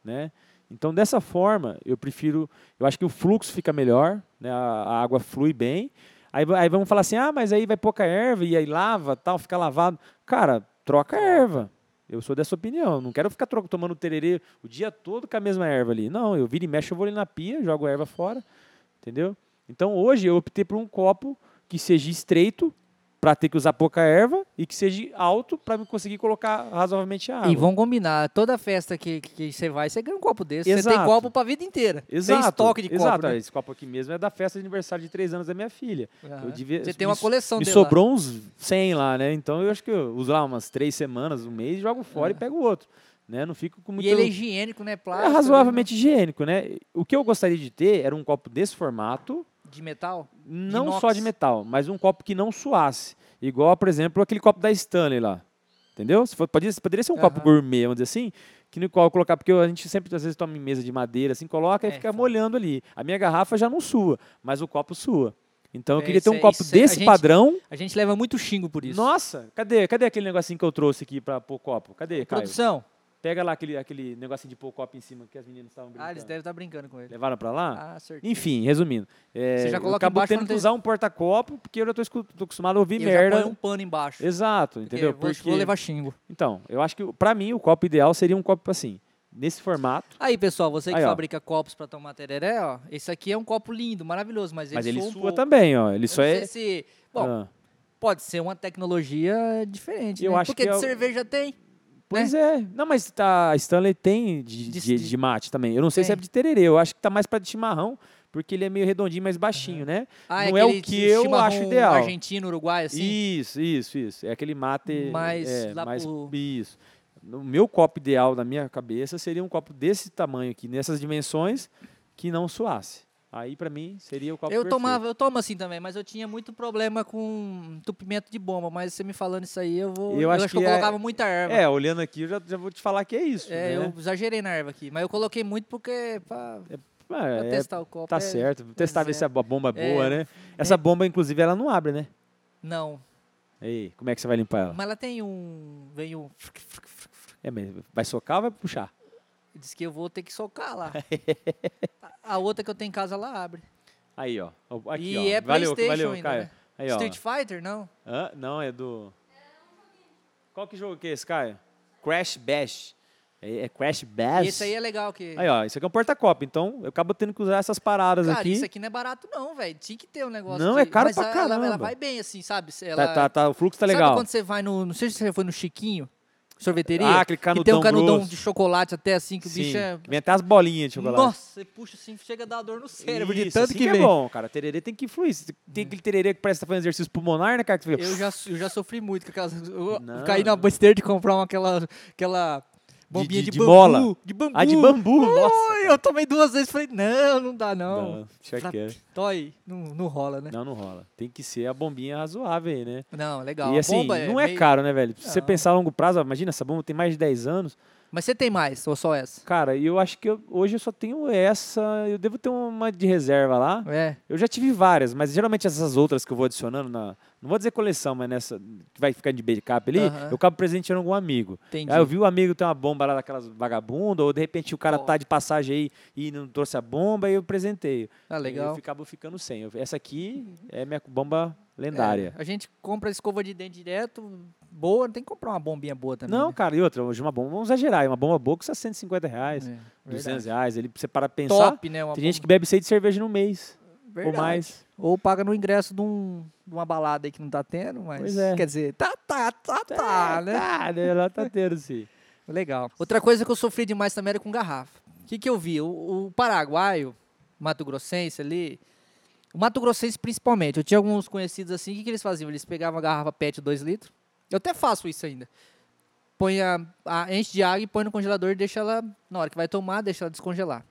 Né? Então, dessa forma, eu prefiro. Eu acho que o fluxo fica melhor, né? a, a água flui bem. Aí, aí vamos falar assim: ah, mas aí vai pouca erva, e aí lava, tal, fica lavado. Cara, troca a erva. Eu sou dessa opinião. Não quero ficar tomando tererê o dia todo com a mesma erva ali. Não, eu viro e mexo, eu vou ali na pia, jogo a erva fora. Entendeu? Então, hoje, eu optei por um copo que seja estreito, para ter que usar pouca erva, e que seja alto, para me conseguir colocar razoavelmente água. E vamos combinar, toda festa que, que você vai, você ganha um copo desse. Você tem Exato. copo pra vida inteira. Exato. Tem estoque de Exato. copo, né? Esse copo aqui mesmo é da festa de aniversário de três anos da minha filha. Eu devia, Você tem uma coleção Me dele lá. sobrou uns 100 lá, né? Então eu acho que eu uso lá umas três semanas, um mês, jogo fora e pego o outro. Né? Não fico com muito... E ele é higiênico, né? É Plástico. razoavelmente higiênico, né? O que eu gostaria de ter era um copo desse formato, né? De metal? não inox. só de metal, mas um copo que não suasse. Igual, por exemplo, aquele copo da Stanley lá. Entendeu? Se for, poderia, poderia ser um copo Aham. gourmet, vamos dizer assim, que no qual colocar, porque a gente sempre, às vezes, toma em mesa de madeira, assim, coloca e É, fica foda. molhando ali. A minha garrafa já não sua, mas o copo sua. Então eu É, queria ter um é- copo é- a desse gente- padrão. A gente leva muito xingo por isso. Nossa, cadê? Cadê aquele negocinho que eu trouxe aqui pra pôr copo? Cadê, Caio? Produção. Pega lá aquele, aquele negocinho de pôr copo em cima que as meninas estavam brincando. Ah, eles devem estar brincando com ele. Levaram pra lá? Ah, certeza. Enfim, resumindo. É, Você já eu coloca acabo embaixo tendo que usar um porta-copo, porque eu já tô acostumado a ouvir eu já merda. ponho um pano embaixo. Exato, porque entendeu? vou, vou levar xingo. Então, eu acho que pra mim o copo ideal seria um copo assim, nesse formato, Aí, pessoal, você que Aí, fabrica copos pra tomar tereré, ó. Esse aqui é um copo lindo, maravilhoso, mas ele mas ele um sua pouco. também, ó. Ele Eu só não é. sei se... Bom, Ah, pode ser uma tecnologia diferente, Eu né? acho Porque que de é o- cerveja tem. Pois é. Não, mas tá, a Stanley tem de, De- de, de- mate também. Eu não sei se é Tem. de tererê, eu acho que tá mais pra de chimarrão, porque ele é meio redondinho, mais baixinho, né? Ah, Não é o aquele que eu acho ideal. argentino, uruguai, assim? Isso, isso, isso. É aquele mate. Mais é, lá mais pro- Isso. O meu copo ideal na minha cabeça seria um copo desse tamanho aqui, nessas dimensões, que não suasse. Aí, pra mim, seria o copo Eu perfeito. tomava, eu tomo assim também, mas eu tinha muito problema com entupimento de bomba. Mas você me falando isso aí, eu vou. Eu Eu, acho acho que, eu que é- colocava muita erva. É, olhando aqui, eu já, já vou te falar que é isso. É, né? eu exagerei na erva aqui. Mas eu coloquei muito porque. Pra, pra É, é, testar o copo. tá é- certo. Testar ver é. se a bo- bomba é É, boa, né? Essa bomba, inclusive, ela não abre, né? Não. Aí, como é que você vai limpar ela? Mas ela tem um. Vem um. É, mas vai socar ou vai puxar? Diz que eu vou ter que socar lá. (laughs) a, outra que eu tenho em casa, ela abre. Aí, ó. Aqui, e ó. é valeu, PlayStation valeu, ainda. Caio. né? Aí, ó. Street Fighter, não? Hã? Não, é do. Qual que jogo que é esse, Caio? Crash Bash. É, é Crash Bash. E esse aí é legal. Que... Aí, ó, isso aqui é um porta-copo, então eu acabo tendo que usar essas paradas Cara, aqui. isso aqui não é barato, não, velho. Tinha que ter um negócio. Não, de- é caro mas pra ela- Ela, caramba. vai bem, assim, sabe? Ela... Tá, tá, tá, o fluxo tá Sabe legal. quando você vai no. Não sei se você foi no Chiquinho. Sorveteria. Ah, aquele que tem um canudão grosso. de chocolate até assim, que o Sim, bicho é... Vem até as bolinhas de chocolate. Nossa, você puxa assim, chega a dar dor no cérebro de Isso, tanto assim que é vem. bom, cara. Tererê tem que influir. Se Tem aquele tererê que parece que tá fazendo exercício pulmonar, né, cara? Que você Eu já, eu já sofri muito com aquelas. Eu Não. caí na besteira de comprar uma, aquela, aquela bombinha de- de, de bambu. mola? De bambu. Ah, de bambu, Ui, nossa, eu tomei duas vezes e falei, não, não dá não. Não, deixa quieto. Toy, não, não rola, né? Não, não rola. Tem que ser a bombinha razoável aí, né? Não, legal. e assim, bomba não é meio- caro, né, velho? Se você Não. pensar a longo prazo, imagina, essa bomba tem mais de 10 anos. Mas você tem mais, ou só essa? Cara, e eu acho que eu- hoje eu só tenho essa. Eu devo ter uma de reserva lá. É. Eu já tive várias, mas geralmente essas outras que eu vou adicionando na. Não vou dizer coleção, mas nessa que vai ficar de backup ali, Aham. eu acabo presenteando algum amigo. Entendi. Aí eu vi o amigo ter uma bomba lá daquelas vagabundas, ou de repente o cara Ó. tá de passagem aí e não trouxe a bomba, e eu presenteio. Ah, Eu legal. acabo ficando sem. Eu- Essa aqui é minha bomba lendária. É, a gente compra escova de dente direto, boa, tem que comprar uma bombinha boa também. Não, né? cara, e outra, hoje uma bomba, vamos exagerar, uma bomba boa custa 150 reais, É, 200 verdade. reais, ele, você para pensar, Top, né? Tem gente que bomba- bebe seis de cerveja no mês, Verdade. ou mais. Ou paga no ingresso de, um- de uma balada aí que não tá tendo, mas. É. Quer dizer, tá, tá, tá, tá, É, né? Tá, né? Ela tá tendo, sim. (laughs) Legal. Outra coisa que eu sofri demais também era com garrafa. O que, que eu vi? O, o paraguaio, Mato Grossense ali, o Mato Grossense principalmente, eu tinha alguns conhecidos assim, o que, que eles faziam? Eles pegavam a garrafa PET 2 litros, eu até faço isso ainda. Põe a, a- enche de água e põe no congelador e deixa ela, na hora que vai tomar, deixa ela descongelar.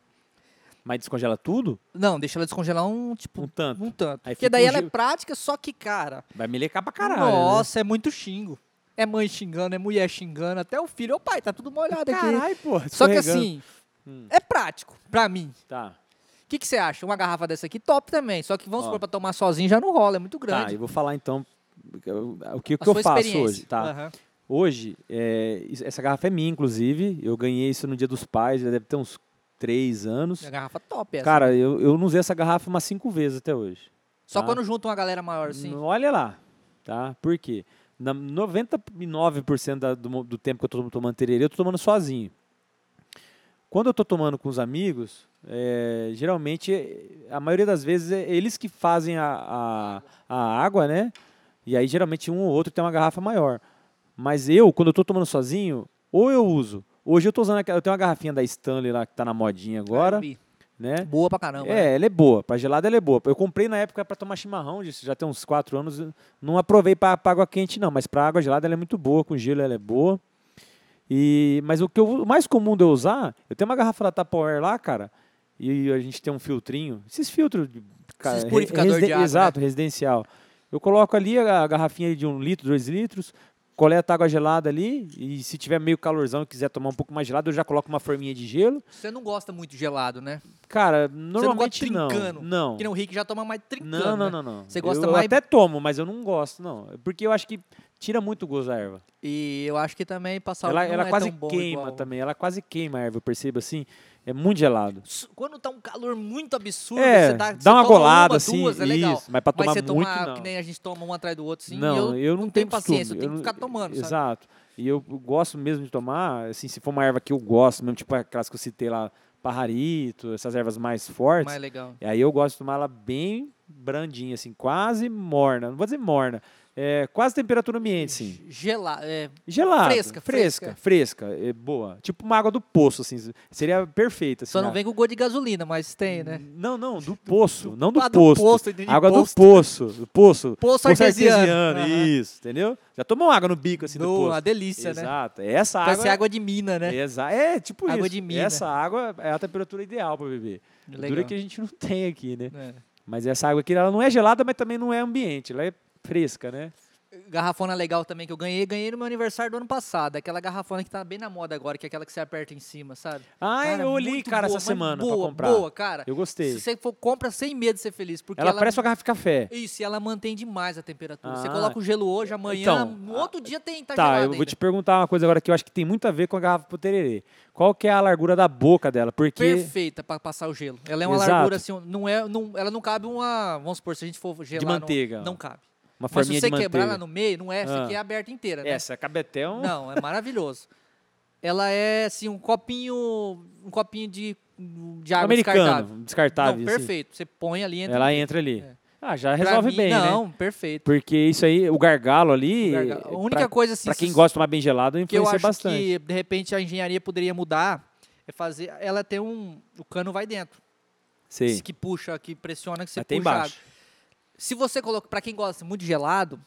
Mas descongela tudo? Não, deixa ela descongelar um, tipo, Um tanto. um tanto. Aí Porque daí um ela é prática, só que, cara, Vai melecar pra caralho. né? nossa, é muito xingo. É mãe xingando, é mulher xingando, até o filho. Ô pai, tá tudo molhado aqui. Caralho, porra. Só que assim, Hum. é prático, pra mim. Tá. O que, que você acha? Uma garrafa dessa aqui, top também. Só que vamos Ó. supor, pra tomar sozinho já não rola, é muito Tá, grande. eu vou falar então o que, o que eu faço hoje, tá? Aham. Hoje, é, essa garrafa é minha, inclusive. Eu ganhei isso no Dia dos Pais, já deve ter uns três anos. É garrafa top essa. Cara, eu, eu não usei essa garrafa umas cinco vezes até hoje. Só tá? quando junta uma galera maior assim. Olha lá, tá? Por quê? Na 99% da- do, do tempo que eu tô tomando tererê, eu tô tomando sozinho. Quando eu tô tomando com os amigos, é, geralmente, a maioria das vezes, é eles que fazem a, a, a água, né? E aí, geralmente, um ou outro tem uma garrafa maior. Mas eu, quando eu tô tomando sozinho, ou eu uso. Hoje eu tô usando aquela, eu tenho uma garrafinha da Stanley lá que tá na modinha agora, né? Boa pra caramba. né? É, ela é boa. Pra gelada ela é boa. Eu comprei na época pra tomar chimarrão, já tem uns 4 anos. Não aprovei pra, pra água quente, não. Mas pra água gelada ela é muito boa. Com gelo ela é boa. E, mas o que eu, o mais comum de eu usar, eu tenho uma garrafa da Tupperware lá, cara. E a gente tem um filtrinho. Esses filtros. de- cara, Esses purificador de água, né? Exato, residencial. Eu coloco ali a garrafinha de um litro, dois litros. Coleta água gelada ali. E se tiver meio calorzão e quiser tomar um pouco mais gelado, eu já coloco uma forminha de gelo. Você não gosta muito de gelado, né? Cara, Você não normalmente gosta não. trincando. Não. Que nem o Rick já toma mais trincando. Não, não, né? não, não. Você gosta eu mais- até tomo, mas eu não gosto, não. Porque eu acho que tira muito o gosto da erva. E eu acho que também passar ela não ela é quase queima igual- também. Ela quase queima a erva, eu percebo assim. É muito gelado. Quando tá um calor muito absurdo, É, você dá, dá uma você toma golada uma, assim, duas, é legal. isso. Mas pra tomar Mas você muito, tomar, não. que nem a gente toma um atrás do outro, assim, não, e eu, não tenho tenho paciência, eu tenho que não- ficar tomando, sabe? Exato. E eu gosto mesmo de tomar, assim, se for uma erva que eu gosto, mesmo tipo aquelas que eu citei lá, parrarito, essas ervas mais fortes. Mais legal. E aí eu gosto de tomar ela bem brandinha, assim, quase morna. Não vou dizer morna, é quase temperatura ambiente, assim. Gelado, é, Gelada. Fresca, fresca, fresca, é boa. Tipo uma água do poço, assim. Seria perfeita. Assim, só não vem com gosto de gasolina, mas tem, né? Não, não, do poço, (laughs) não do Ah, posto. posto, entendi, água posto. do poço, do poço. (laughs) Poço artesiano. Aham. Isso, entendeu? Já tomou água no bico, assim, do No- poço. uma delícia, né? Exato. Essa Parece água... água de mina, né? Exa é, tipo Água isso. de mina. Essa água é a temperatura ideal para beber. Legal. Dura que a gente não (laughs) tem aqui, né? É. Mas essa água aqui, ela não é gelada, mas também não é ambiente. Ela é fresca, né? Garrafona legal também que eu ganhei, ganhei no meu aniversário do ano passado. Aquela garrafona que tá bem na moda agora, que é aquela que você aperta em cima, sabe? Ah, Cara, eu olhei, muito cara, boa, essa semana boa, pra comprar. Boa, cara. Eu gostei. Se você for, compra sem medo de ser feliz, porque Ela, ela, parece uma garrafa de café. Isso, e ela mantém demais a temperatura. você Ah. coloca o gelo hoje, amanhã, Então, no outro dia tem tá, Tá, eu vou ainda. te perguntar uma coisa agora que eu acho que tem muito a ver com a garrafa pro tererê. Qual que é a largura da boca dela? Porque Perfeita pra passar o gelo. Ela é uma Exato. largura assim, não é, não, ela não cabe uma, vamos supor, se a gente for gelar no- manteiga. não cabe. Uma Mas se forminha você de quebrar manteiga. lá no meio, não é, essa Ah. aqui é aberta inteira, né? Essa, cabe até um... Não, é maravilhoso. Ela é assim um copinho, um copinho de de água americano, descartável. descartável. Não, assim. perfeito. Você põe ali entra. Ela entra ali. É. Ah, já resolve mim- bem, né? Não, perfeito. Porque isso aí, o gargalo ali. O gargalo- A única pra, coisa assim, pra quem se- gosta de tomar bem gelado, influencia bastante. que de repente a engenharia poderia mudar é fazer ela ter um o cano vai dentro, Sei. Esse que puxa, que pressiona, que você Até puxa. embaixo. água. Se você coloca, para quem gosta muito de gelado,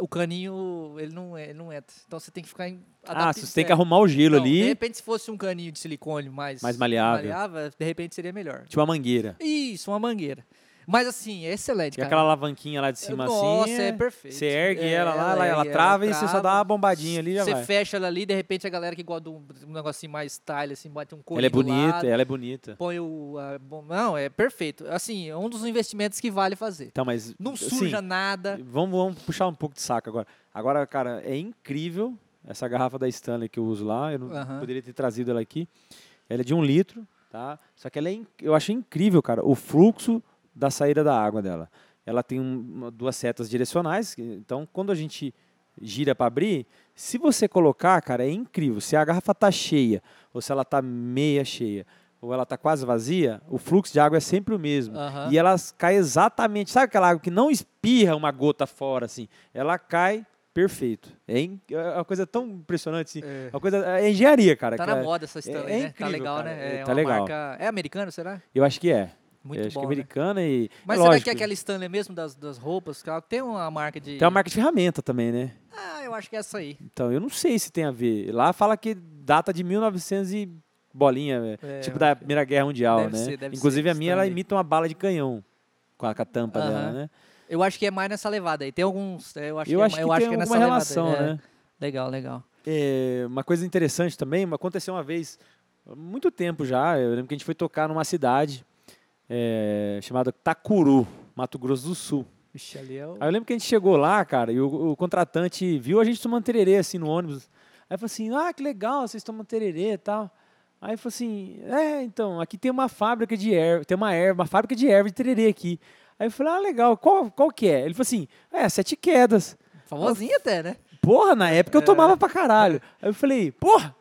o caninho ele não ele não entra. Então você tem que ficar em Ah, você tem que arrumar o gelo Então, De ali, repente, se fosse um caninho de silicone mais, Mais maleável. de repente seria melhor. tipo uma mangueira. Isso, uma mangueira. Mas assim, é excelente, E cara. aquela alavanquinha lá de cima Nossa, assim. é perfeito. Você ergue É, ela lá, ela, ela ergue, trava e você só dá uma bombadinha ali Você vai. fecha ela ali, de repente a galera que gosta de um, um negocinho mais style, assim, bate um coelho Ela é bonita, lado, ela é bonita. põe o... a bom- não, é perfeito. Assim, é um dos investimentos que vale fazer. Então, mas. Não assim, suja nada. Vamos, vamos puxar um pouco de saco agora. Agora, cara, é incrível essa garrafa da Stanley que eu uso lá. Eu não Aham. poderia ter trazido ela aqui. Ela é de um litro, tá? Só que ela é, eu acho incrível, cara, o fluxo da saída da água dela. Ela tem um- duas setas direcionais, então quando a gente gira para abrir, se você colocar, cara, é incrível. Se a garrafa tá cheia ou se ela tá meia cheia ou ela tá quase vazia, o fluxo de água é sempre o mesmo. Aham. E ela cai exatamente, sabe aquela água que não espirra uma gota fora assim? Ela cai perfeito. É, é uma coisa tão impressionante assim. É. Uma coisa, é engenharia, cara. Tá na é- moda essa Stanley, é né? incrível, tá legal, cara. né? É, É tá uma legal. marca... É americano, será? Eu acho que é. Muito eu acho bom, que é né? americana e. Mas é será lógico, que é aquela Stanley mesmo das, das roupas? Tem uma marca de... Tem uma marca de ferramenta também, né? Ah, eu acho que é essa aí. Então, eu não sei se tem a ver. Lá fala que data de 1900 e bolinha, É, tipo eu da Primeira Guerra Mundial, Deve né? ser, deve Inclusive ser a minha, ela imita uma bala de canhão com a, com a tampa dela, Aham. né? Eu acho que é mais nessa levada aí. Tem alguns... é, Eu acho eu que, acho é, que eu tem acho que é nessa alguma levada relação, é. né? Legal, legal. É, uma coisa interessante também, aconteceu uma vez, há muito tempo já, eu lembro que a gente foi tocar numa cidade é, chamada Tacuru, Mato Grosso do Sul. Vixe, ali é o... Aí eu lembro que a gente chegou lá, cara, e o, o contratante viu a gente tomando tererê assim no ônibus. Aí falou assim: ah, que legal, vocês tomam tererê e tal. Aí falou assim: é, então, aqui tem uma fábrica de erva, tem uma erva, uma fábrica de erva de tererê aqui. Aí eu falei: ah, legal, qual, qual que é? Ele falou assim: é, Sete Quedas. Famosinha até, né? Porra, na época É. eu tomava pra caralho. Aí eu falei, porra,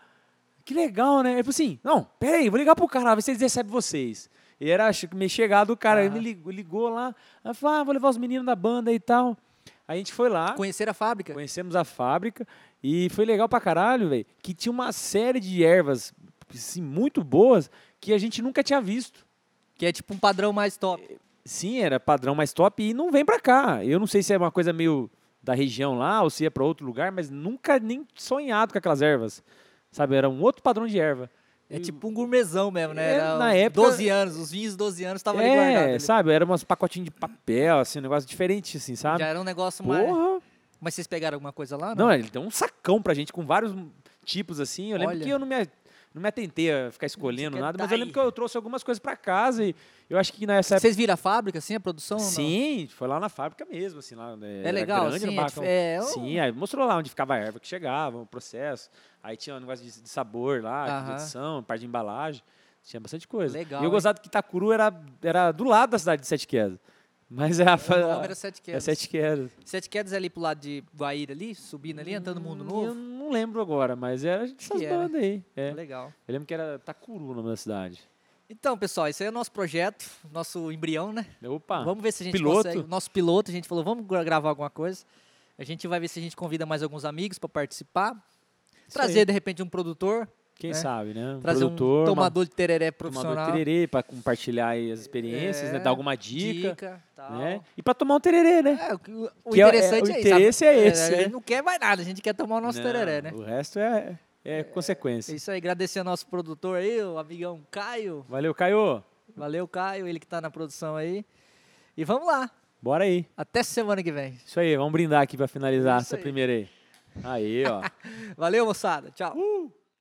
que legal, né? Ele falou assim, não, peraí, vou ligar pro cara, ver se eles recebem vocês. E era meio chegado o cara, ele Aham. me ligou, ligou lá, falou, ah, vou levar os meninos da banda e tal. Aí a gente foi lá, Conhecer a fábrica. conhecemos a fábrica e foi legal pra caralho, velho, que tinha uma série de ervas assim, muito boas que a gente nunca tinha visto. Que é tipo um padrão mais top. Sim, era padrão mais top e não vem pra cá. Eu não sei se é uma coisa meio da região lá ou se ia pra outro lugar, mas nunca nem sonhado com aquelas ervas. Sabe, era um outro padrão de erva. É tipo um gourmetzão mesmo, né? É, Era na época- 12 anos, os vinhos 12 anos estavam ali guardados. É, ali. sabe, era umas pacotinhos de papel, assim, um negócio diferente, assim, sabe? Já era um negócio mais... Porra! Mas vocês pegaram alguma coisa lá? Não, ele deu um sacão pra gente com vários tipos, assim. Eu lembro Olha. que eu não me, não me atentei a ficar escolhendo nada, mas dar eu lembro que eu trouxe algumas coisas pra casa e eu acho que nessa época. Vocês viram a fábrica, assim, a produção? Sim, foi lá na fábrica mesmo, assim, lá. É era legal, grande, no assim, é é, Sim, aí mostrou lá onde ficava a erva que chegava, o processo. Aí tinha um negócio de, de sabor lá, de Aham. edição, parte de embalagem. Tinha bastante coisa. Legal, E eu gostava que Itacuru era, era do lado da cidade de Sete Quedas. Mas é a, O nome era Sete é Quedas. Sete Quedas. Sete Quedas é ali pro lado de Guaíra ali, subindo ali, entrando no Mundo Novo? Eu não lembro agora, mas era essas bandas aí. É. Legal. Eu lembro que era Tacuru o nome da cidade. Então, pessoal, esse aí é o nosso projeto, nosso embrião, né? Opa, vamos ver se a gente piloto. consegue. Nosso piloto, a gente falou, vamos gra- gravar alguma coisa. A gente vai ver se a gente convida mais alguns amigos para participar. Isso Trazer, aí. de repente, um produtor. Quem né? sabe, né? Um Trazer produtor, um tomador de tereré tomador profissional. de tererê para compartilhar as experiências, É, né? Dar alguma dica, tal. né? E para tomar um tererê, né? É, o, que- o Que é- é- interessante o é, isso. interesse sabe? é esse, A gente né? não quer mais nada, a gente quer tomar o nosso Não, tereré, né? O resto é, é É consequência. isso aí, agradecer ao nosso produtor aí, o amigão Caio. Valeu, Caio. Valeu, Caio, ele que tá na produção aí. E vamos lá, Bora aí. até semana que vem. Isso aí, vamos brindar aqui para finalizar essa aí. primeira aí. Aí, ó. (laughs) Valeu, moçada. Tchau. Uh!